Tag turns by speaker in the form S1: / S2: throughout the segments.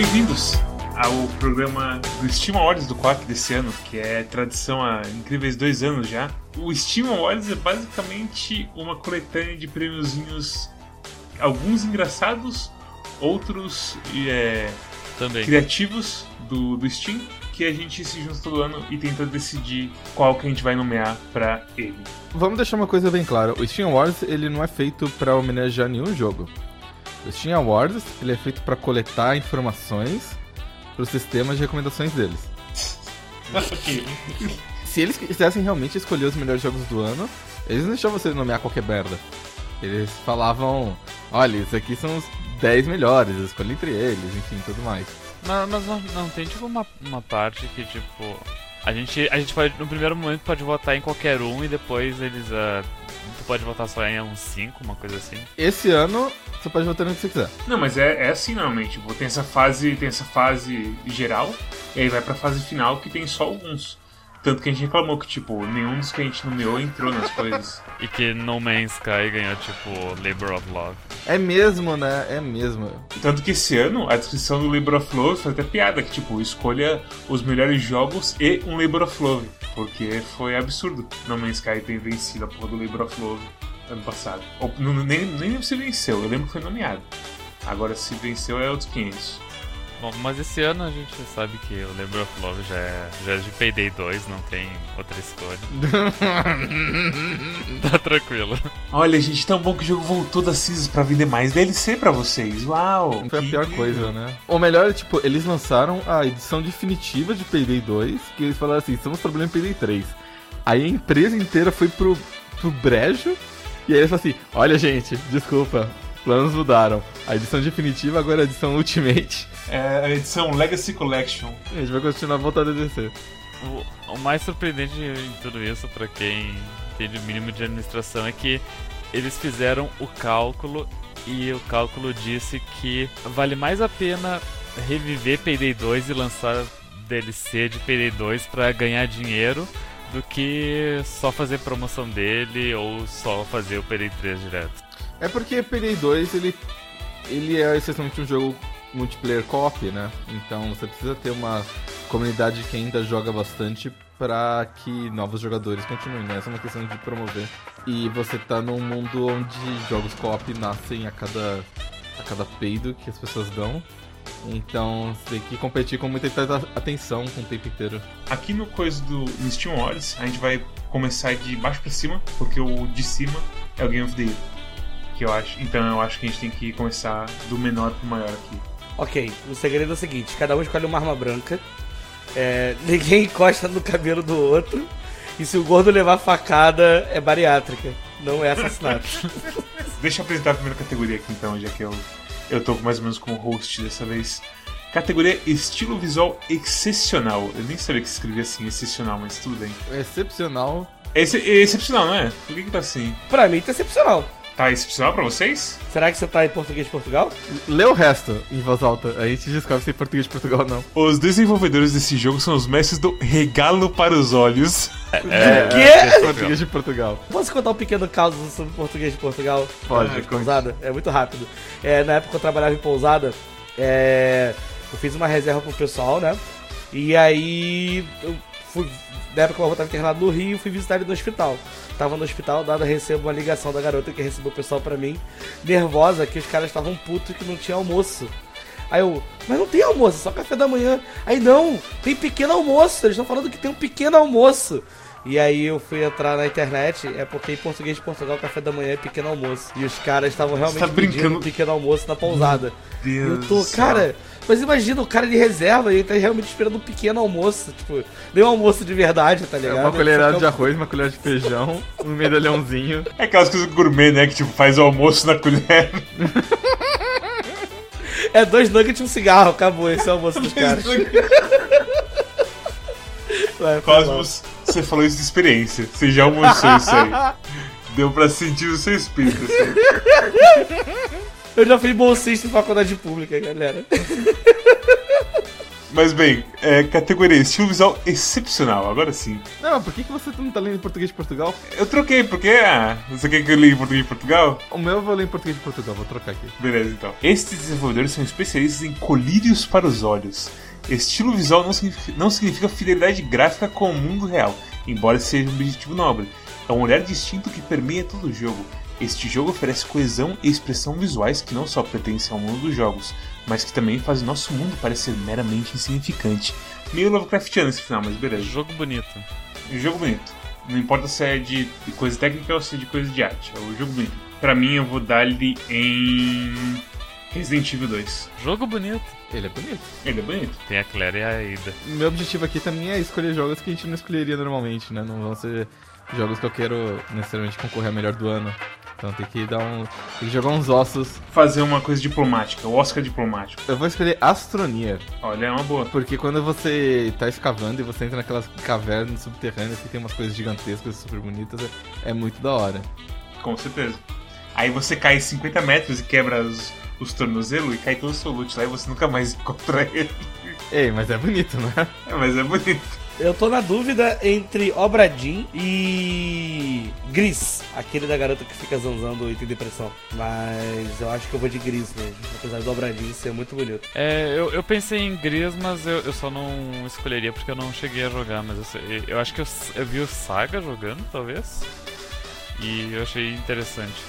S1: Bem-vindos ao programa do Steam Awards do Quack desse ano, que é tradição há incríveis dois anos já. O Steam Awards é basicamente uma coletânea de prêmiozinhos, alguns engraçados, outros é,
S2: Também.
S1: criativos do, do Steam, que a gente se junta todo ano e tenta decidir qual que a gente vai nomear pra ele.
S3: Vamos deixar uma coisa bem clara. O Steam Awards ele não é feito pra homenagear nenhum jogo. O Steam Awards ele é feito pra coletar informações pro sistema de recomendações deles. Se eles quisessem realmente escolher os melhores jogos do ano, eles não deixavam você nomear qualquer merda. Eles falavam, olha, esses aqui são os 10 melhores, escolhe entre eles, enfim, tudo mais.
S2: Mas, mas não, não tem tipo uma, uma parte que tipo. A gente, a gente pode, no primeiro momento, pode votar em qualquer um e depois eles. ah, tu pode votar só em uns 5, uma coisa assim.
S3: Esse ano, você pode votar no que você quiser.
S1: Não, mas é, é assim normalmente. Tipo, tem essa fase, tem essa fase geral, e aí vai pra fase final que tem só alguns. Tanto que a gente reclamou que, tipo, nenhum dos que a gente nomeou entrou nas coisas.
S2: E que No Man's Sky ganhou tipo Labor of Love.
S3: É mesmo, né? É mesmo.
S1: Tanto que esse ano, a descrição do Labor of Love foi até piada, que, tipo, escolha os melhores jogos e um Labor of Love. Porque foi absurdo No Man's Sky ter vencido a porra do Labor of Love ano passado. Ou, nem, nem lembro se venceu, eu lembro que foi nomeado. Agora, se venceu, é outros 500.
S2: Bom, mas esse ano a gente sabe que o Labor of Love já é, já é de Payday 2, não tem outra escolha. tá tranquilo.
S1: Olha, gente, tão bom que o jogo voltou das cinzas pra vender mais DLC pra vocês. Uau!
S3: Foi a pior coisa, né? O melhor é, tipo, eles lançaram a edição definitiva de Payday 2, que eles falaram assim, estamos trabalhando em Payday 3. Aí a empresa inteira foi pro, pro brejo, e aí eles falaram assim, olha gente, desculpa, planos mudaram. A edição definitiva agora a edição Ultimate.
S1: É a edição Legacy Collection.
S3: E a gente vai continuar voltando a descer.
S2: O, o mais surpreendente em tudo isso, pra quem entende o mínimo de administração, é que eles fizeram o cálculo e o cálculo disse que vale mais a pena reviver Payday 2 e lançar DLC de Payday 2 pra ganhar dinheiro do que só fazer promoção dele ou só fazer o Payday 3 direto.
S3: É porque Payday 2, ele, ele é essencialmente um jogo multiplayer co-op, né? Então você precisa ter uma comunidade que ainda joga bastante para que novos jogadores continuem, né? Essa é uma questão de promover. E você tá num mundo onde jogos co-op nascem a cada, a cada peido que as pessoas dão. Então você tem que competir com muita atenção com o tempo inteiro.
S1: Aqui no coisa do Steam Awards, a gente vai começar de baixo pra cima, porque o de cima é o Game of the Year. Que eu acho. Então eu acho que a gente tem que começar do menor pro maior aqui.
S4: Ok, o segredo é o seguinte: cada um escolhe uma arma branca, é, ninguém encosta no cabelo do outro, e se o gordo levar facada, é bariátrica, não é assassinato.
S1: Deixa eu apresentar a primeira categoria aqui então, já que eu, eu tô mais ou menos como host dessa vez. Categoria Estilo Visual Excepcional. Eu nem sabia que se escrevia assim, excepcional, mas tudo bem.
S3: Excepcional.
S1: Esse, é excepcional, não é? Por que, que tá assim?
S4: pra mim tá excepcional.
S1: Tá excepcional pra vocês?
S4: Será que você tá em português de Portugal?
S3: Lê o resto em voz alta. A gente descobre se é português de Portugal ou não.
S1: Os desenvolvedores desse jogo são os mestres do regalo para os olhos.
S2: É,
S4: quê?
S3: Português de Portugal.
S4: Posso contar um pequeno caso sobre português de Portugal?
S3: Pode,
S4: Ah, pousada? É muito rápido. É, na época que eu trabalhava em pousada, é, eu fiz uma reserva pro pessoal, né? E aí eu fui. Na época eu estava internado no Rio, fui visitar ele no hospital. Tava no hospital, dada recebo uma ligação da garota que recebeu o pessoal pra mim, nervosa, que os caras estavam putos que não tinha almoço. Aí eu, mas não tem almoço, é só café da manhã. Aí não, tem pequeno almoço, eles estão falando que tem um pequeno almoço. E aí eu fui entrar na internet, é porque em português de Portugal café da manhã é pequeno almoço. E os caras estavam realmente
S1: tá
S4: pedindo
S1: brincando?
S4: um pequeno almoço na pousada. E eu
S1: Deus
S4: tô,
S1: do céu.
S4: cara, mas imagina o cara de reserva e ele tá realmente esperando um pequeno almoço, tipo, nem um almoço de verdade, tá
S3: É
S4: ligado?
S3: uma colherada
S4: Só
S3: de
S4: é
S3: arroz, uma colher de feijão, um medalhãozinho.
S1: É aquelas coisas gourmet, né? Que tipo, faz o almoço na colher.
S4: É dois nuggets e um cigarro, acabou esse é o almoço dos caras. Mal.
S1: Cosmos, você falou isso de experiência. Você já almoçou isso aí. Deu pra sentir o seu espírito. Assim.
S4: Eu já fui bolsista em faculdade pública, galera.
S1: Mas bem, é, categoria estilo visual excepcional, agora sim.
S3: Não, mas por que, que você não tá lendo em português de Portugal?
S1: Eu troquei, porque, ah, você quer que eu leia em português de Portugal?
S3: O meu eu vou ler em português de Portugal, vou trocar aqui.
S1: Beleza, então. Estes desenvolvedores são especialistas em colírios para os olhos. Estilo visual não significa, não significa fidelidade gráfica com o mundo real, embora seja um objetivo nobre. É um olhar distinto que permeia todo o jogo. Este jogo oferece coesão e expressão visuais que não só pertencem ao mundo dos jogos, mas que também fazem nosso mundo parecer meramente insignificante. Meio Lovecraftiano esse final, mas beleza.
S2: Jogo bonito.
S1: Jogo bonito. Não importa se é de coisa técnica ou se é de coisa de arte. É o jogo bonito. Pra mim, eu vou dar-lhe em. Resident Evil 2.
S2: Jogo bonito.
S3: Ele é bonito.
S1: Ele é bonito.
S2: Tem a Claire e a Ada.
S3: Meu objetivo aqui também é escolher jogos que a gente não escolheria normalmente, né? Não vão ser jogos que eu quero necessariamente concorrer a melhor do ano. Então tem que dar um. Tem que jogar uns ossos.
S1: Fazer uma coisa diplomática, o Oscar diplomático.
S3: Eu vou escolher Astroneer.
S1: Olha, é uma boa.
S3: Porque quando você tá escavando e você entra naquelas cavernas subterrâneas que tem umas coisas gigantescas super bonitas, é, é muito da hora.
S1: Com certeza. Aí você cai 50 metros e quebra os, os tornozelos e cai todo o seu loot lá e você nunca mais encontra ele.
S3: Ei, mas é bonito, né?
S1: É, mas é bonito.
S4: Eu tô na dúvida entre Obradim e Gris, aquele da garota que fica zanzando e tem depressão. Mas eu acho que eu vou de Gris mesmo, apesar do Obradim ser muito bonito.
S2: É, eu, eu pensei em Gris, mas eu, eu só não escolheria porque eu não cheguei a jogar. Mas eu, eu acho que eu, eu vi o Saga jogando, talvez. E eu achei interessante.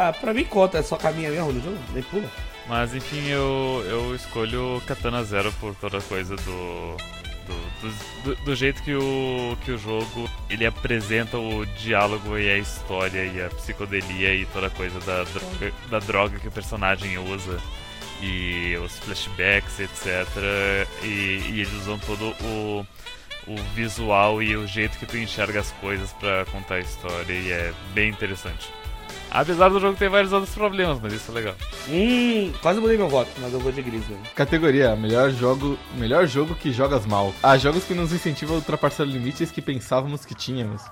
S4: Ah, pra mim conta, é só caminha mesmo no jogo, nem pula.
S2: Mas enfim, eu, eu escolho Katana Zero por toda coisa do. Do, do, do- jeito que o, que o jogo ele apresenta o diálogo e a história e a psicodelia e toda coisa da droga, da droga que o personagem usa e os flashbacks, etc. E, e eles usam todo o, o visual e o jeito que tu enxerga as coisas pra contar a história e é bem interessante. Apesar do jogo ter vários outros problemas, mas isso é legal.
S4: Hum, quase mudei meu voto, mas eu vou de Gris mesmo.
S3: Categoria: melhor jogo, melhor jogo que jogas mal. Há jogos que nos incentivam a ultrapassar limites que pensávamos que tínhamos.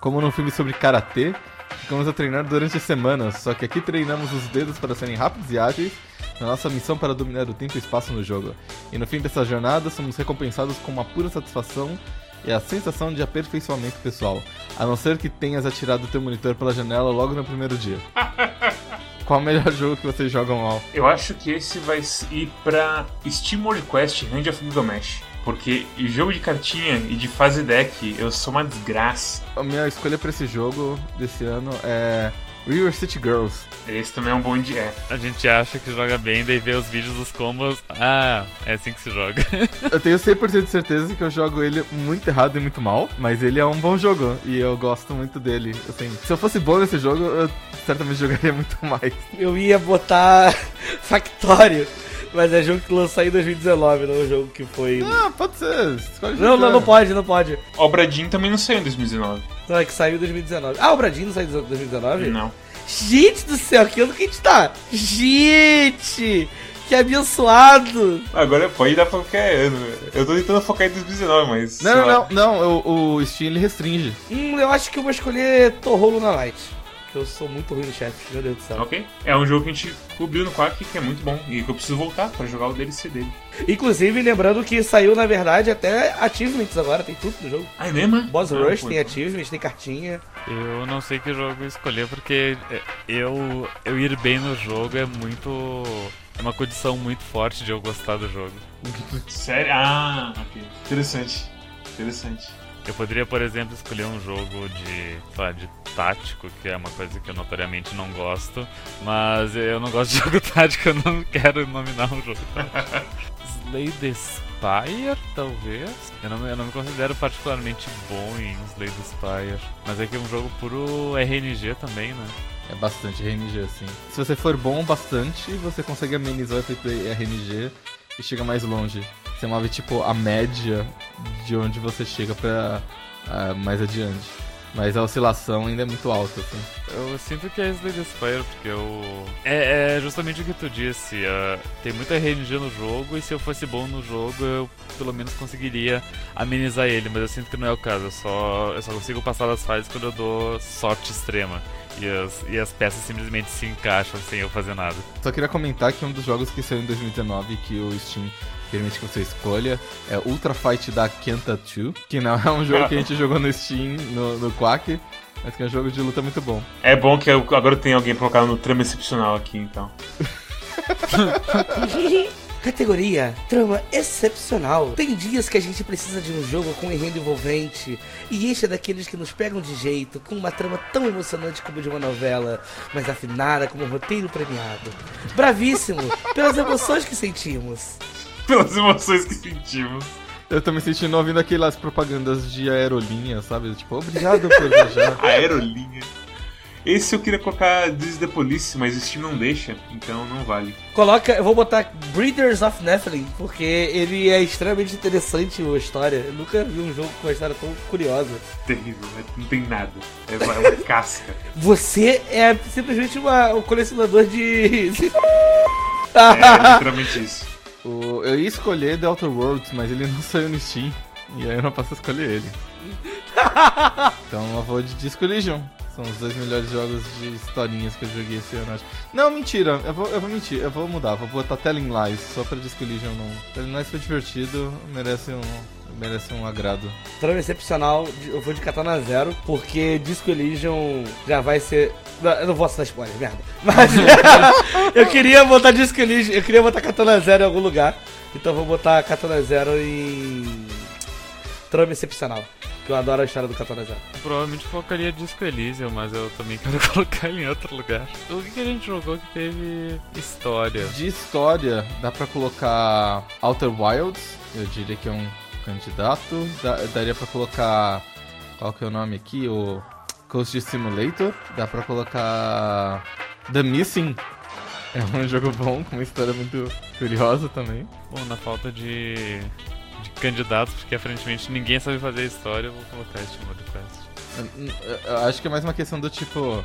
S3: Como num filme sobre karatê, ficamos a treinar durante semanas, só que aqui treinamos os dedos para serem rápidos e ágeis na nossa missão para dominar o tempo e espaço no jogo. E no fim dessa jornada, somos recompensados com uma pura satisfação e a sensação de aperfeiçoamento pessoal, a não ser que tenhas atirado o teu monitor pela janela logo no primeiro dia. Qual o melhor jogo que vocês jogam mal?
S1: Eu acho que esse vai ir pra Steam World Quest Hand of Gilgamesh. Porque jogo de cartinha e de fase deck, eu sou uma desgraça.
S3: A minha escolha pra esse jogo desse ano é River City Girls.
S1: Esse também é um bom dia.
S2: A gente acha que joga bem, daí vê os vídeos dos combos. Ah, é assim que se joga.
S3: Eu tenho 100% de certeza que eu jogo ele muito errado e muito mal, mas ele é um bom jogo e eu gosto muito dele. Assim, se eu fosse bom nesse jogo, eu certamente jogaria muito mais.
S4: Eu ia botar Factório, mas é jogo que lançou em 2019, não é um jogo que foi.
S3: Ah, pode ser. Escolhe
S4: Não, não, não pode, não pode.
S1: Obra Dinn também não saiu em 2019.
S4: Não, é que saiu em 2019. Ah, o Bradinho não saiu em 2019?
S1: Não.
S4: Gente do céu, que ano que a gente tá? Gente! Que abençoado!
S1: Agora pode dar pra qualquer ano. Eu tô tentando focar em 2019, mas.
S3: Não, não, não, não. O, o Steam ele restringe.
S4: Hum, eu acho que eu vou escolher Torro Luna Light. Que eu sou muito ruim no chat, meu Deus do céu.
S1: Ok. É um jogo que a gente cobriu no Quack que é muito bom. E que eu preciso voltar pra jogar o DLC dele.
S4: Inclusive, lembrando que saiu, na verdade, até achievements agora, tem tudo no jogo.
S1: Ah, é mesmo?
S4: Boss
S1: Ah,
S4: Rush tem
S1: então.
S4: achievements, tem cartinha.
S2: Eu não sei que jogo escolher porque eu, eu ir bem no jogo é muito. É uma condição muito forte de eu gostar do jogo.
S1: Sério? Ah, ok. Interessante. Interessante.
S2: Eu poderia, por exemplo, escolher um jogo de, lá, de tático, que é uma coisa que eu notoriamente não gosto, mas eu não gosto de jogo tático, eu não quero nominar um jogo. Slay the Spire, talvez? Eu não, eu não me considero particularmente bom em Slay the Spire, mas é que é um jogo puro RNG também, né?
S3: É bastante RNG, assim. Se você for bom bastante, você consegue amenizar o efeito RNG e chega mais longe. Você move, tipo, a média de onde você chega pra ah, mais adiante. Mas a oscilação ainda é muito alta, assim.
S2: Eu sinto que é Slay Spire, porque eu. É, é justamente o que tu disse. ah, tem muita RNG no jogo, e se eu fosse bom no jogo, eu pelo menos conseguiria amenizar ele, mas eu sinto que não é o caso. Eu só, eu só consigo passar das fases quando eu dou sorte extrema. E as, e as peças simplesmente se encaixam sem eu fazer nada.
S3: Só queria comentar que um dos jogos que saiu em 2019 que o Steam permite que você escolha é Ultra Fight da Kenta 2, que não é um jogo que a gente jogou no Steam, no, no Quack, mas que é um jogo de luta muito bom.
S1: É bom que eu, agora tem alguém colocado no trama excepcional aqui, então.
S4: Categoria Trama Excepcional. Tem dias que a gente precisa de um jogo com enredo envolvente. E este é daqueles que nos pegam de jeito, com uma trama tão emocionante como de uma novela, mas afinada como um roteiro premiado. Bravíssimo pelas emoções que sentimos.
S1: Pelas emoções que sentimos.
S3: Eu tô me sentindo ouvindo aquelas propagandas de aerolinha, sabe? Tipo, obrigado por viajar.
S1: Aerolinha. Esse eu queria colocar This is the Police, mas o Steam não deixa, então não vale.
S4: Coloca, eu vou botar Breeders of Nephilim, porque ele é extremamente interessante a história. Eu nunca vi um jogo com uma história tão curiosa.
S1: Terrível, né? não tem nada. É uma, é uma casca.
S4: Você é simplesmente uma, um colecionador de.
S1: É literalmente isso.
S3: O- eu ia escolher The Outer Worlds, mas ele não saiu no Steam. E aí eu não posso escolher ele. Então eu vou de Disco Legion. São os dois melhores jogos de historinhas que eu joguei esse ano, acho. Não, mentira. Eu vou, eu vou mentir. Eu vou mudar. Vou botar Telling Lies só pra Disco Legion não. Telling Lies foi divertido. Merece um, merece um agrado.
S4: Trama excepcional, eu vou de Katana Zero, porque Disco Elysium já vai ser. Não, eu não vou dar spoiler, merda. Mas eu queria botar Disco Elysium, eu queria botar Katana Zero em algum lugar. Então eu vou botar Katana Zero em. Trama excepcional. Que eu adoro a história do Katana Zero.
S2: Provavelmente colocaria Disco Elysium, mas eu também quero colocar ele em outro lugar. O que, que a gente jogou que teve história?
S3: De história, dá pra colocar Outer Wilds. Eu diria que é um candidato. Dá- daria pra colocar. Qual que é o nome aqui? O Coast Simulator. Dá pra colocar. The Missing. É um jogo bom, com uma história muito curiosa também.
S2: Bom, na falta de, de candidatos, porque aparentemente ninguém sabe fazer história, eu vou colocar este modo quest.
S3: Eu- eu acho que é mais uma questão do tipo.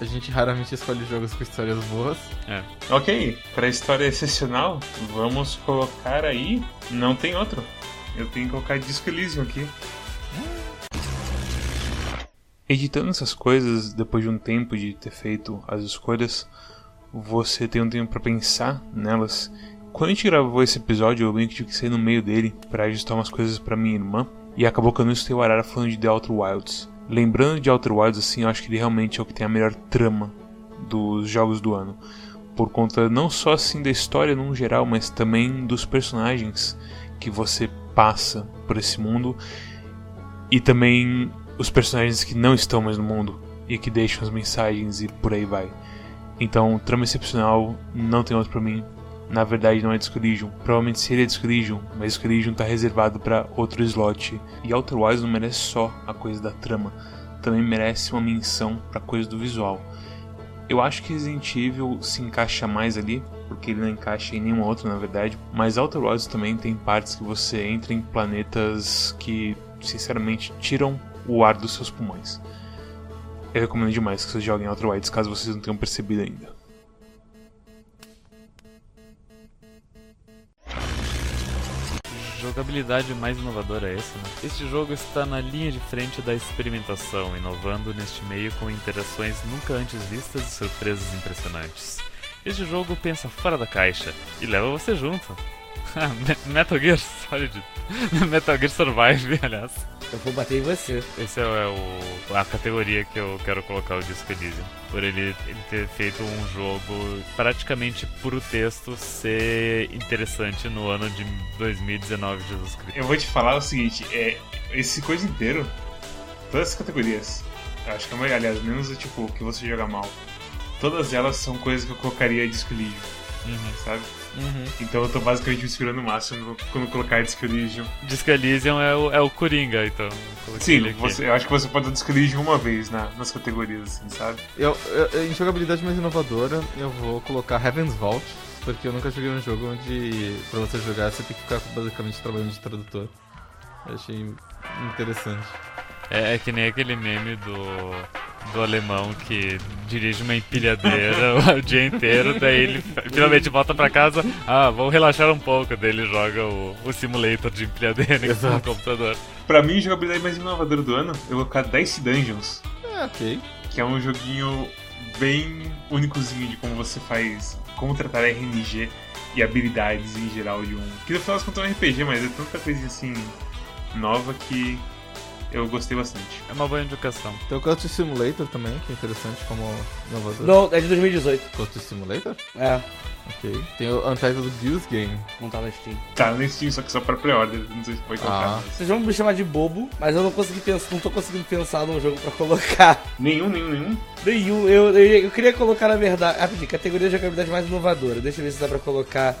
S3: A gente raramente escolhe jogos com histórias boas.
S2: É.
S1: Ok, pra história excepcional, vamos colocar aí. Não tem outro. Eu tenho que colocar Disco Elysium aqui. Editando essas coisas, depois de um tempo de ter feito as escolhas, você tem um tempo pra pensar nelas. Quando a gente gravou esse episódio, eu meio que tive que sair no meio dele pra ajustar umas coisas pra minha irmã. E acabou que eu não escutei o Arara falando de The Outer Wilds. Lembrando de Outer Wilds, assim, eu acho que ele realmente é o que tem a melhor trama dos jogos do ano. Por conta não só assim da história num geral, mas também dos personagens que você passa por esse mundo. E também os personagens que não estão mais no mundo e que deixam as mensagens e por aí vai. Então, trama excepcional não tem outro pra mim. Na verdade, não é Disco. Provavelmente seria Disco mas Disco tá reservado pra outro slot. E Outer Wilds não merece só a coisa da trama, também merece uma menção pra coisa do visual. Eu acho que Resident Evil se encaixa mais ali, porque ele não encaixa em nenhum outro, na verdade. Mas Outer Wilds também tem partes que você entra em planetas que, sinceramente, tiram o ar dos seus pulmões. Eu recomendo demais que vocês joguem Outer Wilds, caso vocês não tenham percebido ainda.
S2: Jogabilidade mais inovadora é essa, né? Este jogo está na linha de frente da experimentação, inovando neste meio com interações nunca antes vistas e surpresas impressionantes. Este jogo pensa fora da caixa e leva você junto. Me- Metal Gear Solid. Metal Gear Survive, aliás.
S4: Eu vou bater em você.
S2: Esse é o, a categoria que eu quero colocar o Disco Elysium. Por ele, ele ter feito um jogo praticamente puro texto ser interessante no ano de 2019, Jesus Cristo.
S1: Eu vou te falar o seguinte, é, esse coisa inteiro, todas as categorias, eu acho que a maioria, aliás, menos o tipo, o que você joga mal, todas elas são coisas que eu colocaria Disco Elysium,
S2: Uhum.
S1: sabe? Então eu tô basicamente me segurando o máximo quando colocar Disco Elysium.
S2: Disco Elysium é o, é o Coringa, então.
S1: Sim, você, eu acho que você pode dar Disco Elysium uma vez na, nas categorias, assim, sabe?
S3: Eu, eu- em jogabilidade mais inovadora, eu vou colocar Heaven's Vault, porque eu nunca joguei um jogo onde pra você jogar você tem que ficar basicamente trabalhando de tradutor. Eu achei interessante.
S2: É, é que nem aquele meme do, do alemão que dirige uma empilhadeira o dia inteiro, daí ele finalmente volta pra casa, ah, vou relaxar um pouco, daí ele joga o, o simulator de empilhadeira no
S3: Exato.
S2: computador.
S1: Pra mim, a jogabilidade mais inovadora do ano, eu vou colocar Dice Dungeons.
S3: É, ok.
S1: que é um joguinho bem únicozinho de como você faz, como tratar RNG e habilidades em geral de um. Que no final das contas é um RPG, mas é tanta coisa assim nova que eu gostei bastante.
S2: É uma boa indicação.
S3: Tem o Culture Simulator também, que é interessante como inovador.
S4: Não, é de 2018.
S3: Culture Simulator?
S4: É,
S3: Ok. Tem o Untitled Goose Game.
S4: não tá na Steam.
S1: Tá no Steam, só que só pra pre-order, não sei se pode colocar.
S3: Ah.
S4: Vocês vão me chamar de bobo, mas eu não consegui pensar, não tô conseguindo pensar num jogo pra colocar.
S1: Nenhum, nenhum, nenhum.
S4: Nenhum. Eu, eu, eu queria colocar, na verdade. Rapidinho, categoria de jogabilidade mais inovadora. Deixa eu ver se dá pra colocar.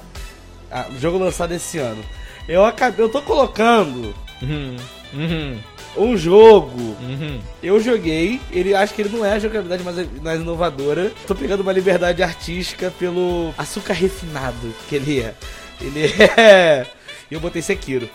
S4: Ah, jogo lançado esse ano. Eu acabei. Eu tô colocando
S3: Uhum. Uhum.
S4: Um jogo.
S3: Uhum.
S4: Eu joguei, ele acho que ele não é a jogabilidade mais, mais inovadora. Tô pegando uma liberdade artística pelo açúcar refinado que ele é. Ele é. E eu botei Sekiro.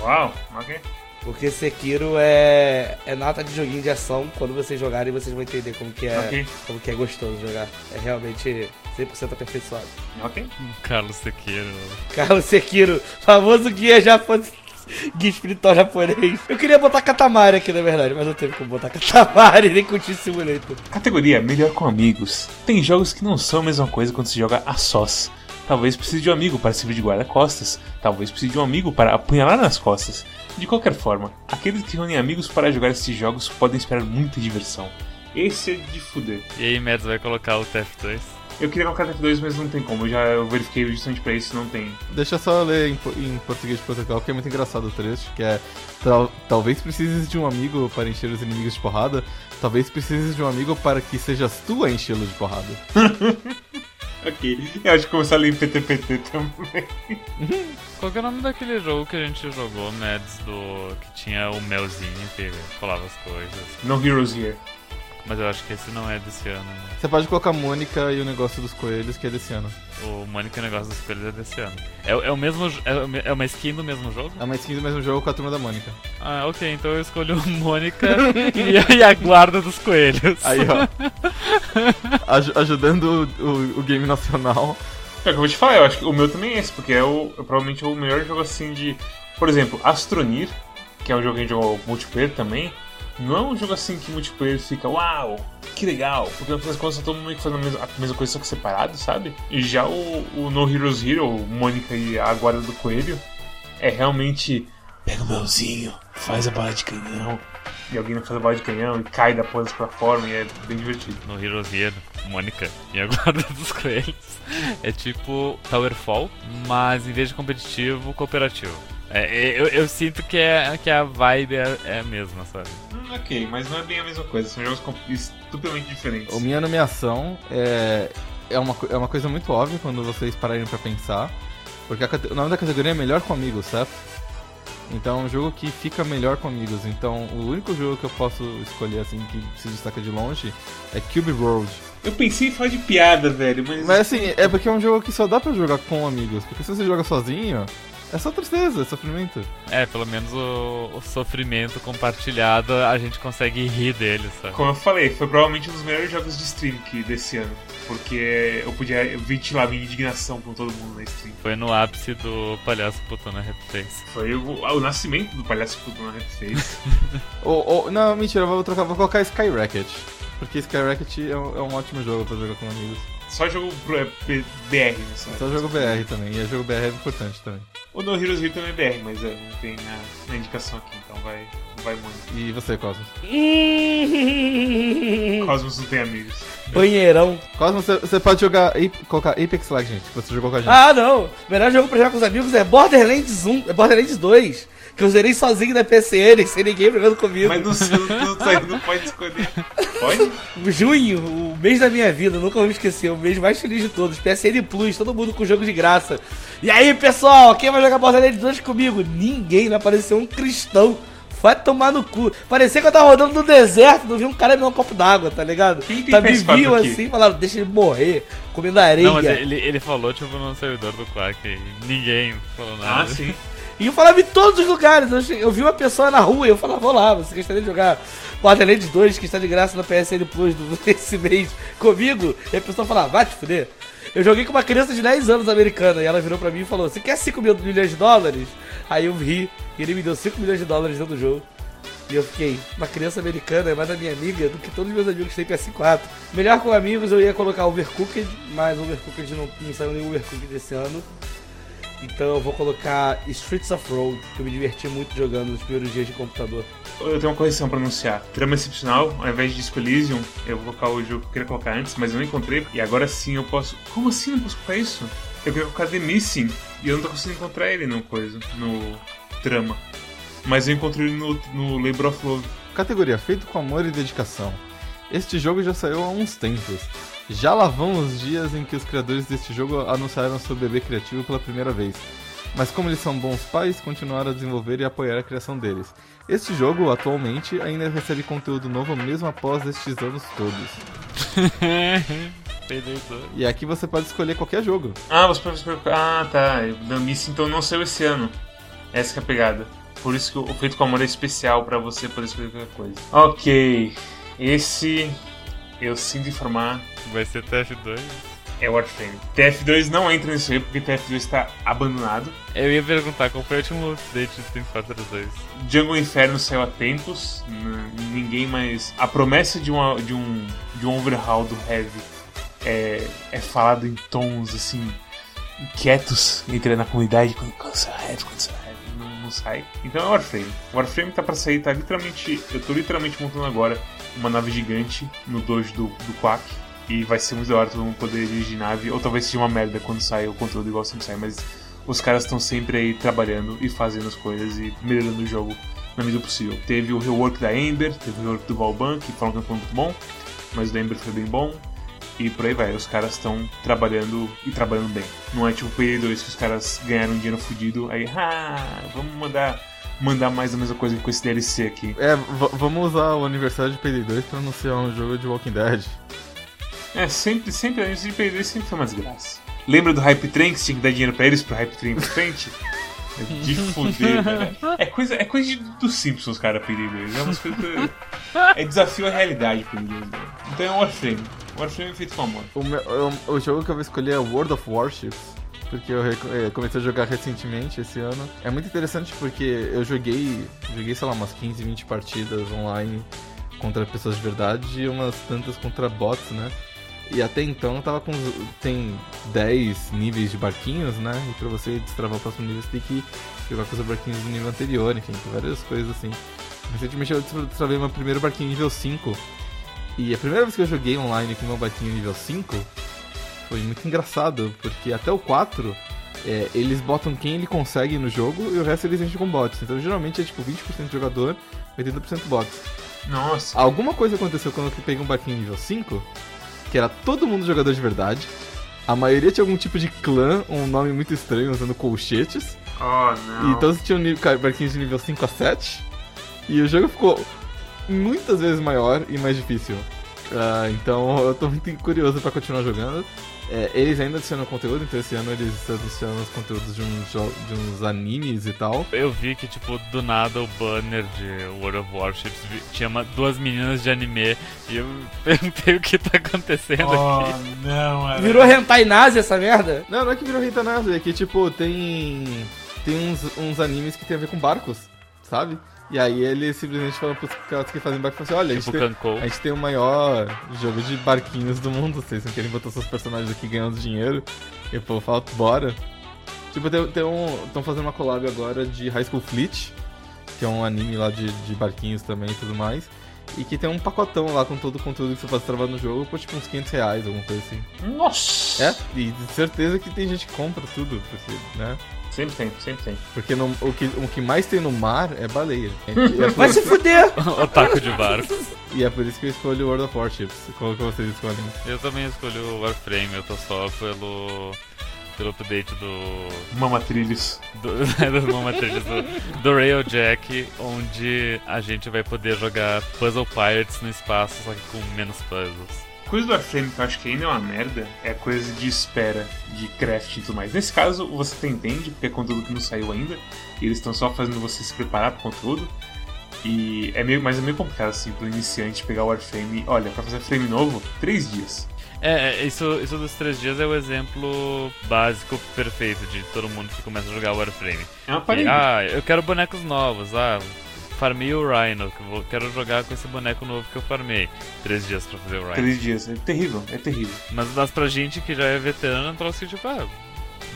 S1: Uau, ok.
S4: Porque Sekiro é, é nota de joguinho de ação. Quando vocês jogarem, vocês vão entender como que é,
S1: Ok.
S4: como que é gostoso jogar. É realmente 100% aperfeiçoado.
S1: Ok.
S2: Carlos Sequeiro.
S4: Carlos Sekiro, famoso guia japonês. Guia espiritual japonês. Eu queria botar Katamari aqui, na verdade, mas não teve como botar Katamari, nem Cutie Simulator.
S1: Categoria Melhor com Amigos. Tem jogos que não são a mesma coisa quando se joga a sós. Talvez precise de um amigo para servir de guarda-costas. Talvez precise de um amigo para apunhalar nas costas. De qualquer forma, aqueles que reúnem amigos para jogar esses jogos podem esperar muita diversão. Esse é de fuder.
S2: E aí, Mads vai colocar o TF2?
S1: Eu queria colocar TF2, mas não tem como. Eu já eu verifiquei justamente pra isso, não tem.
S3: Deixa eu só ler em, em português de Portugal, que é muito engraçado o trecho, que é tal- Talvez precises de um amigo para encher os inimigos de porrada, talvez precises de um amigo para que sejas tu a enchê-lo de porrada.
S1: Ok. Eu acho que começar a ler em PTPT também.
S2: Qual que é o nome daquele jogo que a gente jogou, Mads, do... que tinha o melzinho que colava as coisas?
S1: No Heroes Here.
S2: Mas eu acho que esse não é desse ano, né?
S3: Você pode colocar Mônica e o negócio dos coelhos, que é desse ano.
S2: O Mônica Negócio dos Coelhos é desse ano. É, é o mesmo... É, o é uma skin do mesmo jogo?
S3: É uma skin do mesmo jogo com a turma da Mônica.
S2: Ah, ok, então eu escolhi o Mônica e, a- e a guarda dos coelhos.
S3: Aí, ó. Aj- ajudando o, o- o game nacional.
S1: É o que eu vou te falar, eu acho que o meu também é esse, porque é, o, é provavelmente o melhor jogo assim de. Por exemplo, Astronir, que é um jogo que a gente jogou multiplayer também, não é um jogo assim que multiplayer fica, uau, que legal, porque no final das contas todo mundo que fazendo a mesma, coisa, só que separado, sabe? E já o, o No Heroes Hero, Mônica e a Guarda do Coelho, é realmente. Pega o melzinho, faz a bala de canhão. E alguém faz a bala de canhão e cai da porra das plataformas e é bem divertido.
S2: No Heroes Here, Mônica e a guarda dos coelhos. É tipo Towerfall, mas em vez de competitivo, cooperativo. É, é, eu, eu sinto que, é, que a vibe é, é a mesma, sabe?
S1: Ok, mas não é bem a mesma coisa, são jogos estupidamente diferentes.
S3: A minha nomeação é, é, uma, é uma coisa muito óbvia quando vocês pararem pra pensar. Porque a o nome da categoria é Melhor com Amigos, certo? Então é um jogo que fica melhor com amigos. Então o único jogo que eu posso escolher assim que se destaca de longe é Cube World.
S1: Eu pensei em falar de piada, velho, mas.
S3: Mas assim, é porque é um jogo que só dá pra jogar com amigos. Porque se você joga sozinho, é só tristeza, é sofrimento.
S2: É, pelo menos o, o sofrimento compartilhado a gente consegue rir dele, sabe?
S1: Como eu falei, foi provavelmente um dos melhores jogos de stream que desse ano. Porque eu podia ventilar minha indignação com todo mundo na stream.
S2: Foi no ápice do palhaço putana Face.
S1: Foi o, o nascimento do palhaço puto na Face.
S3: Ou, ou- não, mentira, eu vou trocar, vou colocar Skyrocket. Porque Skyrocket é um, é um ótimo jogo pra jogar com amigos.
S1: Só jogo BR, né? Só.
S3: Só jogo BR também, e é jogo BR é importante também.
S1: O No Heroes Hero também é BR, mas é, não tem a, a indicação aqui, então vai, vai muito.
S3: E você, Cosmos?
S1: Cosmos não tem amigos.
S4: Banheirão.
S3: Cosmos, você, você pode jogar, colocar Apex Legends, que você jogou com a gente.
S4: Ah, não. O melhor jogo pra jogar com os amigos é Borderlands 1, é Borderlands 2. Que eu zerei sozinho na PCN, sem ninguém jogando comigo.
S1: Mas não, não, não, não pode escolher. Pode?
S4: Junho, o mês da minha vida, nunca vou me esquecer, o mês mais feliz de todos. PSN Plus, todo mundo com jogo de graça. E aí, pessoal, quem vai jogar Borderlands 2 comigo? Ninguém, não apareceu um cristão. Vai tomar no cu. Parecia que eu tava rodando no deserto, não vi um cara me dar um copo d'água, tá ligado?
S1: Quem tem
S4: tá, me
S1: PS4
S4: viam
S1: aqui?
S4: assim, falaram, deixa ele morrer, comendo areia.
S2: Não, mas ele, ele falou, tipo, no servidor do Quack e ninguém falou nada.
S1: Ah, sim.
S4: E eu falava em todos os lugares. Eu, eu vi uma pessoa na rua e eu falava, vou lá, você gostaria de jogar Borderlands 2, que está de graça na PSN Plus do- esse mês comigo? E a pessoa falava, vai te fuder. Eu joguei com uma criança de 10 anos americana e ela virou pra mim e falou, você quer 5 mil milhões de dólares? Aí eu ri e ele me deu 5 milhões de dólares dentro do jogo. E eu fiquei, uma criança americana é mais a minha amiga do que todos os meus amigos têm PS4. Melhor com amigos eu ia colocar Overcooked, mas Overcooked não, não saiu nenhum Overcooked desse ano. Então eu vou colocar Streets of Road, que eu me diverti muito jogando nos primeiros dias de computador.
S1: Eu tenho uma correção pra anunciar. Trama excepcional, ao invés de Disco Elysium, eu vou colocar o jogo que eu queria colocar antes, mas eu não encontrei. E agora sim eu posso. Como assim eu não posso colocar isso? Eu queria colocar The Missing e eu não tô conseguindo encontrar ele no coisa, no trama. Mas eu encontrei ele no, no Labor of Love.
S3: Categoria feito com amor e dedicação. Este jogo já saiu há uns tempos. Já lá vão os dias em que os criadores deste jogo anunciaram seu bebê criativo pela primeira vez. Mas como eles são bons pais, continuaram a desenvolver e apoiar a criação deles. Este jogo, atualmente, ainda recebe conteúdo novo mesmo após estes anos todos.
S2: PD2.
S3: E aqui você pode escolher qualquer jogo.
S1: Ah, você pode escolher. Ah, tá. The Missing então não saiu esse ano. Essa é a pegada. Por isso que o feito com amor é especial pra você poder escolher qualquer coisa. Ok. Esse. Eu sinto informar.
S2: Vai ser TF2.
S1: É Warframe. TF2 não entra nisso aí porque TF2 está abandonado.
S2: Eu ia perguntar qual foi o último update do Street Fighter 2.
S1: Jungle Inferno saiu há tempos. Ninguém mais. A promessa de, uma, de um de um overhaul do Heavy é, é falado em tons assim inquietos entre na comunidade quando, o Heavy, o Heavy, sai. Então é Warframe. Warframe tá pra sair, tá literalmente. Eu tô literalmente montando agora uma nave gigante no dojo do, do Quack. E vai ser muito da hora todo mundo poder dirigir nave. Ou talvez seja uma merda quando sai o conteúdo igual sempre sai, mas os caras estão sempre aí trabalhando e fazendo as coisas e melhorando o jogo na medida possível. Teve o rework da Ember, teve o rework do Valban, que falam que não foi muito bom, mas o da Ember foi bem bom. E por aí vai, os caras estão trabalhando e trabalhando bem. Não é tipo o PD2 que os caras ganharam dinheiro fudido, aí, ah, vamos mandar, mandar mais a mesma coisa com esse DLC aqui.
S3: É, v- vamos usar o aniversário de PD2 pra anunciar um jogo de Walking Dead.
S1: É, sempre, sempre, a gente de PD2 sempre foi uma desgraça. Lembra do Hype Train que você tinha que dar dinheiro pra eles pro Hype Train pra frente? É de fuder, velho. É coisa, é coisa de, dos Simpsons, cara, PD2. É umas coisas. É desafio à realidade, PD2. velho. Então é um Warframe. Warframe é feito com amor.
S3: O, meu- o- o jogo que eu vou escolher é World of Warships. Porque eu eh, comecei a jogar recentemente esse ano. É muito interessante porque eu joguei, joguei, sei lá, umas 15, 20 partidas online contra pessoas de verdade e umas tantas contra bots, né? E até então eu tava com. Tem 10 níveis de barquinhos, né? E pra você destravar o próximo nível você tem que jogar com os barquinhos do nível anterior, enfim, várias coisas assim. Recentemente eu destravei meu primeiro barquinho nível 5. E a primeira vez que eu joguei online com meu barquinho nível 5 foi muito engraçado, porque até o 4 é, eles botam quem ele consegue no jogo e o resto eles enchem com bots. Então geralmente é tipo 20% jogador, 80% bots.
S1: Nossa.
S3: Alguma coisa aconteceu quando eu peguei um barquinho nível 5, que era todo mundo jogador de verdade. A maioria tinha algum tipo de clã, um nome muito estranho, usando colchetes.
S1: Oh, não.
S3: E todos tinham barquinhos de nível 5 a 7. E o jogo ficou muitas vezes maior e mais difícil. Ah, então eu tô muito curioso pra continuar jogando. É, eles ainda adicionam conteúdo, então esse ano eles adicionam os conteúdos de uns, de uns animes e tal.
S2: Eu vi que, tipo, do nada o banner de World of Warships tinha uma- duas meninas de anime e eu perguntei o que tá acontecendo
S1: Oh,
S2: aqui.
S1: não, era...
S4: Virou hentai nazi essa merda?
S3: Não, não é que virou Rita nada, é que tipo, tem. Tem uns, uns animes que tem a ver com barcos, sabe? E aí eles simplesmente falam pros caras que fazem barco assim, olha, a gente,
S2: Tipo
S3: tem, a gente tem o maior jogo de barquinhos do mundo, vocês não querem botar seus personagens aqui ganhando dinheiro? E o povo fala, bora. Tipo, tem, tem um. Estão fazendo uma collab agora de High School Fleet, que é um anime lá de, de barquinhos também e tudo mais. E que tem um pacotão lá com todo o conteúdo que você pode trabalhar no jogo por tipo uns 500 reais, alguma coisa assim.
S1: Nossa!
S3: É, e de certeza que tem gente que compra tudo, porque, né?
S1: Sempre tem, sempre tem.
S3: Porque no- o, que, o que mais tem no mar é baleia. É, por,
S4: Vai se fuder!
S2: Otaku de barco.
S3: e é por isso que eu escolho World of Warships. Qual que vocês escolhem?
S2: Eu também escolhi o Warframe, eu tô só pelo. pelo update do.
S1: Mama Trilhos.
S2: do, das mamatrilhas do, do Railjack, onde a gente vai poder jogar Puzzle Pirates no espaço, só que com menos puzzles.
S1: Coisa do Warframe que eu acho que ainda é uma merda é a coisa de espera, de craft e tudo mais. Nesse caso, você até entende, porque é conteúdo que não saiu ainda, e eles estão só fazendo você se preparar pro conteúdo. E é meio, mas é meio complicado assim pro iniciante pegar o Warframe. Olha, pra fazer frame novo, três dias.
S2: É, é, isso, isso dos três dias é o exemplo básico perfeito de todo mundo que começa a jogar Warframe.
S1: É uma
S2: E, ah, eu quero bonecos novos, ah, farmei o Rhino, que eu vou- quero jogar com esse boneco novo que eu farmei. Três dias pra fazer o Rhino.
S1: Três dias. É terrível, é terrível.
S2: Mas, mas pra gente que já é veterano, é um troço que, tipo, ah,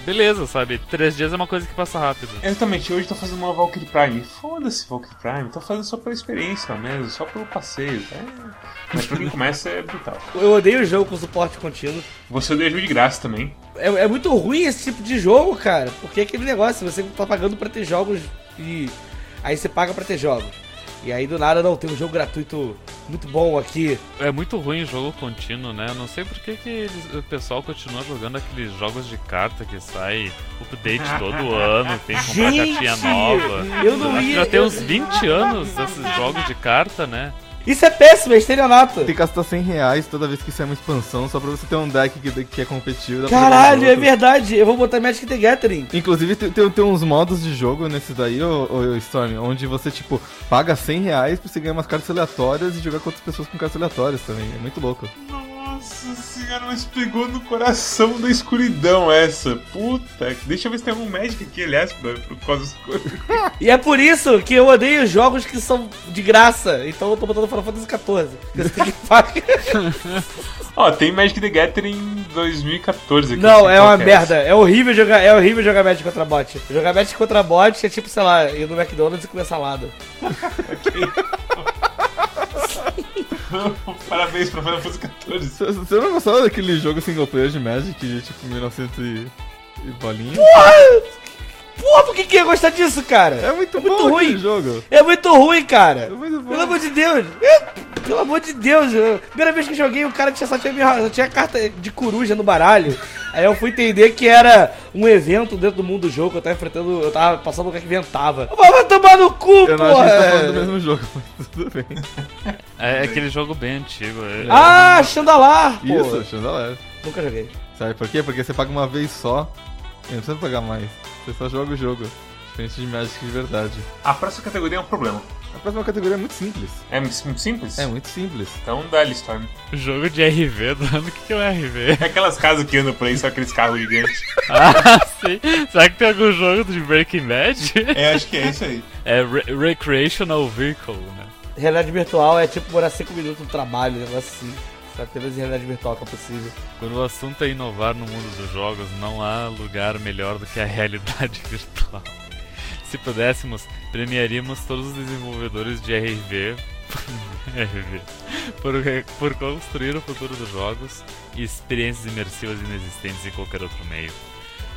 S2: beleza, sabe? Três dias é uma coisa que passa rápido.
S1: Exatamente, hoje tô fazendo uma Valkyrie Prime. Foda-se Valkyrie Prime, tô fazendo só pela experiência mesmo, só pelo passeio. É... Mas pra quem começa é brutal.
S4: Eu odeio o jogo com suporte contínuo.
S1: Você odeia jogo de graça também.
S4: É, é muito ruim esse tipo de jogo, cara. Porque é aquele negócio, você tá pagando pra ter jogos e. Aí você paga pra ter jogos. E aí do nada não, tem um jogo gratuito muito bom aqui.
S2: É muito ruim o jogo contínuo, né? Eu não sei por que, que eles- o pessoal continua jogando aqueles jogos de carta que sai update todo ano, tem que comprar
S4: Gente,
S2: cartinha nova.
S4: eu não
S2: Acho que
S4: ia-
S2: já tem
S4: eu-
S2: uns 20 anos desses jogos de carta, né?
S4: Isso é péssimo, é estelionato.
S3: Tem que gastar 100 reais toda vez que sair uma expansão, só pra você ter um deck que, que é competitivo.
S4: Caralho, é verdade. Eu vou botar Magic the Gathering.
S3: Inclusive, tem, tem, tem uns modos de jogo nesse daí, ô, ô, Storm, onde você, tipo, paga 100 reais pra você ganhar umas cartas aleatórias e jogar com outras pessoas com cartas aleatórias também. É muito louco.
S1: Nossa senhora, mas pegou no coração da escuridão essa. Puta, deixa eu ver se tem algum Magic aqui, aliás, pro causa escuro.
S4: E é por isso que eu odeio jogos que são de graça. Então eu tô botando Final Fantasy XIV. Você tem que pagar.
S1: Ó, tem Magic the Gathering 2014 aqui.
S4: Não, é uma
S1: é
S4: merda. É horrível jogar, é horrível jogar Magic contra bot. Jogar Magic contra bot é tipo, sei lá, ir no McDonald's e comer salada.
S1: essa. Parabéns pra Final Fantasy 14.
S3: Você não gostava daquele jogo single player de Magic de, tipo, 1900 e, e bolinha?
S4: Porra, por que que ia gostar disso, cara?
S3: É muito
S4: É muito
S3: bom
S4: ruim.
S3: jogo.
S4: É muito ruim, cara.
S3: É muito bom.
S4: Pelo amor de Deus. É, Pelo amor de Deus. eu- Primeira vez que joguei, o cara tinha, só tinha, só tinha carta de coruja no baralho. Aí eu fui entender que era um evento dentro do mundo do jogo. Eu tava enfrentando, eu tava passando lugar que ventava. Vai vai tomar no cu,
S3: Eu não acho que a gente tá
S4: porra.
S3: falando do mesmo jogo, mas tudo bem.
S2: É aquele jogo bem antigo. é-
S4: Ah, Chandalar, pô.
S3: Isso, chandalar.
S4: Nunca joguei.
S3: Sabe por quê? Porque você paga uma vez só e não precisa pagar mais. Você só joga o jogo. Diferente de Magic de verdade.
S1: A próxima categoria é um problema.
S3: A próxima categoria é muito simples.
S1: É muito simples?
S3: É muito simples.
S1: Então dá-lhe, Storm.
S2: Jogo de RV do ano, o que, que é o RV?
S1: É aquelas casas que andam por aí, só aqueles carros gigantes.
S2: Ah, sim. Será que tem algum jogo de Breaking Bad?
S1: É, acho que é isso aí.
S2: É Re- Recreational Vehicle, né?
S4: Realidade virtual é tipo morar 5 minutos no trabalho, um negócio assim. Só que em realidade virtual que é possível.
S2: Quando o assunto é inovar no mundo dos jogos, não há lugar melhor do que a realidade virtual. Se pudéssemos, premiaríamos todos os desenvolvedores de RV por, por construir o futuro dos jogos e experiências imersivas inexistentes em qualquer outro meio.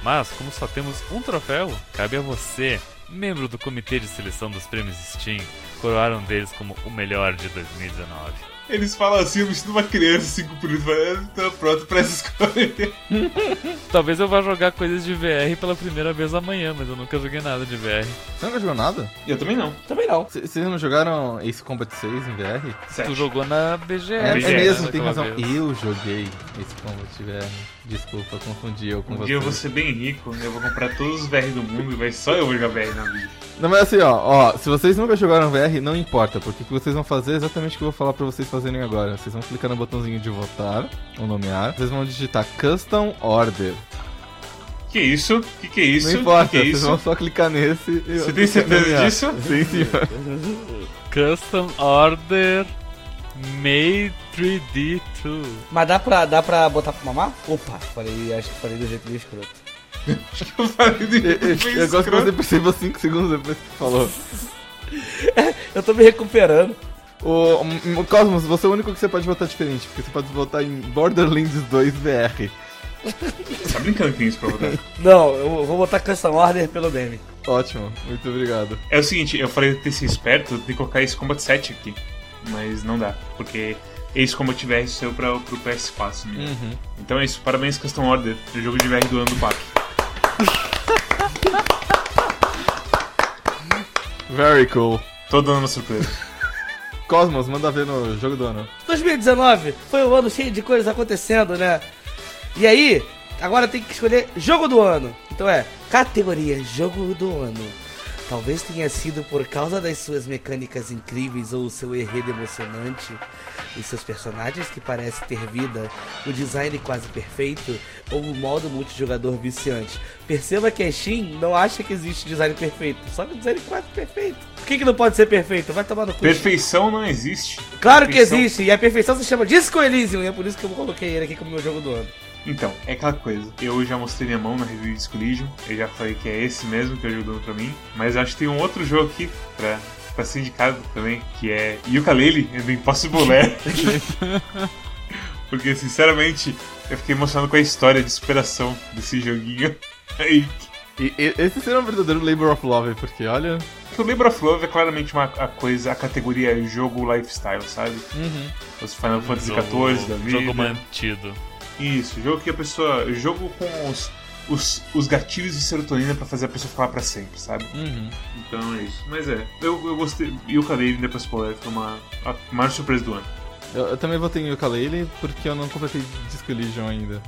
S2: Mas, como só temos um troféu, cabe a você, membro do comitê de seleção dos prêmios Steam, coroar um deles como o melhor de 2019.
S1: Eles falam assim, eu sinto uma criança, cinco minutos, falando, tô pronto pra essa escolha.
S2: Talvez eu vá jogar coisas de VR pela primeira vez amanhã, mas eu nunca joguei nada de VR.
S3: Você nunca jogou nada?
S1: Eu também não.
S4: Também não.
S3: C- Vocês não jogaram Ace Combat 6 em VR?
S1: Sete.
S2: Tu jogou na BGS.
S3: É, é
S1: BGS,
S3: mesmo,
S2: né,
S3: tem razão.
S2: vez.
S3: Eu joguei Ace Combat VR. Desculpa, confundi eu com
S1: Um
S3: você.
S1: dia eu vou ser bem rico, eu vou comprar todos os VR do mundo e vai só eu jogar VR na vida.
S3: Não, mas assim, ó, ó, se vocês nunca jogaram VR, não importa, porque o que vocês vão fazer é exatamente o que eu vou falar pra vocês fazerem agora. Vocês vão clicar no botãozinho de votar, ou nomear, vocês vão digitar Custom Order.
S1: Que isso? Que que é isso?
S3: não importa,
S1: que que é
S3: vocês vão
S1: isso?
S3: só clicar nesse e
S1: Você tem certeza
S3: nomear.
S1: disso?
S3: Sim, senhor.
S2: Custom Order May 3D2.
S4: Mas dá pra, dá pra botar pra mamar? Opa, falei, acho que falei do jeito meio escroto.
S1: Eu falei de
S3: Eu, eu- eu gosto que você perceba 5 segundos depois que você falou.
S4: Eu tô me recuperando.
S3: O, o Cosmos, você é o único que você pode votar diferente, porque você pode votar em Borderlands 2 VR.
S1: Tá brincando com isso pra votar.
S4: Não, eu vou botar Custom Order pelo meme.
S3: Ótimo, muito obrigado.
S1: É o seguinte, eu falei de ter sido esperto de colocar esse Combat 7 aqui. Mas não dá, porque esse Combat VR saiu pra, pro PS4 mesmo.
S3: Uhum.
S1: Então é isso, parabéns Custom Order, o jogo de VR do ano do PAC.
S3: Very cool.
S1: Tô dando uma surpresa.
S3: Cosmos, manda ver no jogo do ano.
S4: 2019 foi um ano cheio de coisas acontecendo, né? E aí, agora tem que escolher jogo do ano. Então é, categoria jogo do ano. Talvez tenha sido por causa das suas mecânicas incríveis ou o seu enredo emocionante, os seus personagens que parecem ter vida, o design quase perfeito ou o modo multijogador viciante. Perceba que a Steam não acha que existe design perfeito, só que o design quase perfeito. Por que, que não pode ser perfeito? Vai tomar no cu.
S1: Perfeição não existe.
S4: Claro que
S1: Perfeição-
S4: existe, e a perfeição se chama Disco Elysium, e é por isso que eu coloquei ele aqui como meu jogo do ano.
S1: Então, é aquela coisa. Eu já mostrei minha mão na review de Collision. Eu já falei que é esse mesmo que ajudou pra mim. Mas acho que tem um outro jogo aqui pra, pra ser indicado também, que é Yooka-Laylee the Impossible Lair. Porque, sinceramente, eu fiquei emocionado com a história de superação desse joguinho. Aí,
S3: E, e- esse seria um verdadeiro Labor of Love, porque olha.
S1: que o Labor of Love é claramente uma a coisa, a categoria jogo lifestyle, sabe? Os Final Fantasy
S2: Jogo-
S1: XIV da vida.
S2: Jogo mantido.
S1: Isso, jogo que a pessoa. Jogo com os, os, os gatilhos de serotonina pra fazer a pessoa falar pra sempre, sabe?
S3: Uhum.
S1: Então é isso. Mas é, eu, eu gostei. E o Cadê depois spoiler foi uma a maior surpresa do ano.
S3: Eu, eu também votei em Yooka-Laylee porque eu não completei Disco Elysium ainda.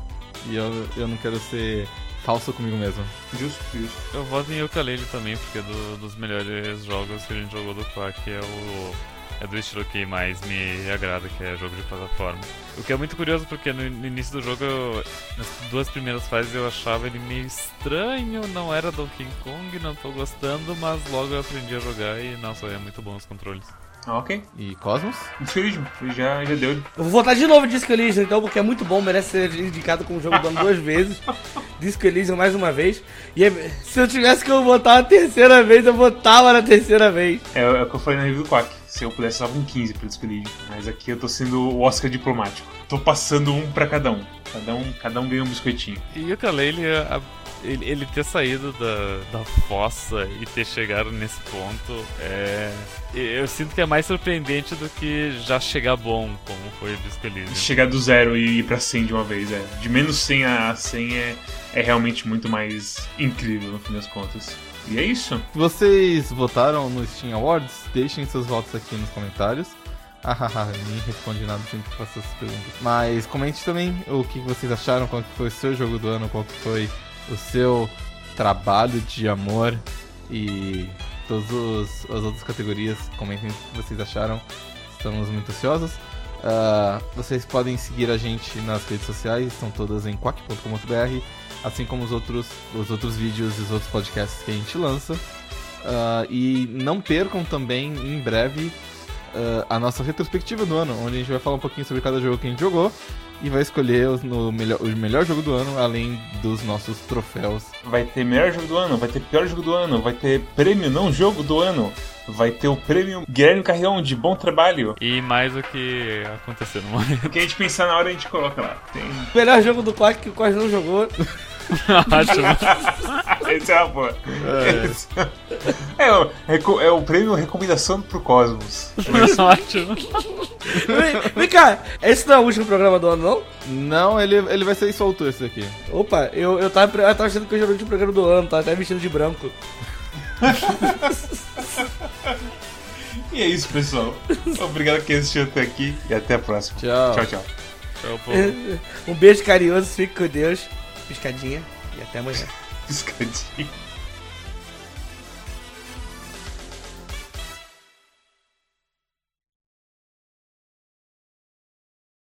S3: E eu, eu não quero ser falso comigo mesmo.
S1: Justo, justo.
S2: Eu voto em Ukulele também, porque é do- dos melhores jogos que a gente jogou do Quack é o. É do estilo que mais me agrada, que é jogo de plataforma. O que é muito curioso porque no, início do jogo, eu- nas duas primeiras fases eu achava ele meio estranho, não era Donkey Kong, não tô gostando, mas logo eu aprendi a jogar e nossa, é muito bom os controles.
S1: Ah, ok.
S3: E Cosmos?
S1: Discorismo, já, já deu.
S4: Eu vou votar de novo Disco Elysium, então, porque é muito bom, merece ser indicado como jogo do ano duas vezes. Disco Elysium mais uma vez. E é- se eu tivesse que eu votar a terceira vez, eu votava na terceira vez.
S1: É, é o que eu falei na review do Quack. Se eu pudesse, eu dava um 15 pra Discorismo. Mas aqui eu tô sendo o Oscar diplomático. Tô passando um pra cada um. Cada um, cada um ganha um biscoitinho.
S2: E o Ukulele, a- ele, ele ter saído da, da fossa e ter chegado nesse ponto, é, eu sinto que é mais surpreendente do que já chegar bom, como foi o Disco Elysium.
S1: Chegar do zero e ir pra 100 de uma vez, é. De menos 100 a 100 é, é realmente muito mais incrível, no fim das contas. E é isso.
S3: Vocês votaram no Steam Awards? Deixem seus votos aqui nos comentários. Ah, haha, nem responde nada sempre que faço essas perguntas. Mas comente também o que vocês acharam, qual que foi o seu jogo do ano, qual que foi o seu trabalho de amor e todas as outras categorias. Comentem o que vocês acharam. Estamos muito ansiosos. Ah, vocês podem seguir a gente nas redes sociais, estão todas em quack.com.br, assim como os outros, os outros vídeos e os outros podcasts que a gente lança. Ah, e não percam também, em breve, ah, a nossa retrospectiva do ano, onde a gente vai falar um pouquinho sobre cada jogo que a gente jogou e vai escolher os- no melhor, o melhor jogo do ano, além dos nossos troféus.
S1: Vai ter melhor jogo do ano, vai ter pior jogo do ano, vai ter prêmio não jogo do ano, vai ter o prêmio Guilherme Carrião de bom trabalho.
S2: E mais o que aconteceu no momento.
S1: O que a gente pensar na hora a gente coloca lá. Tem...
S4: Melhor jogo do Quack que o Quack não jogou.
S2: Ótimo.
S1: Esse é uma boa. Esse- É, o, é o prêmio Recomendação pro Cosmos.
S2: Ótimo.
S4: vem, vem cá, esse não é o último programa do ano, não?
S3: Não, ele, ele vai ser solto esse daqui.
S4: Opa, eu, eu, tava, eu tava achando que eu já era o último programa do ano, tá até vestido de branco.
S1: E é isso, pessoal. Obrigado que assistiu até aqui e até a próxima.
S3: Tchau.
S1: Tchau, tchau.
S2: Tchau.
S4: Um beijo carinhoso, fique com Deus, piscadinha e até amanhã.
S1: Piscadinho.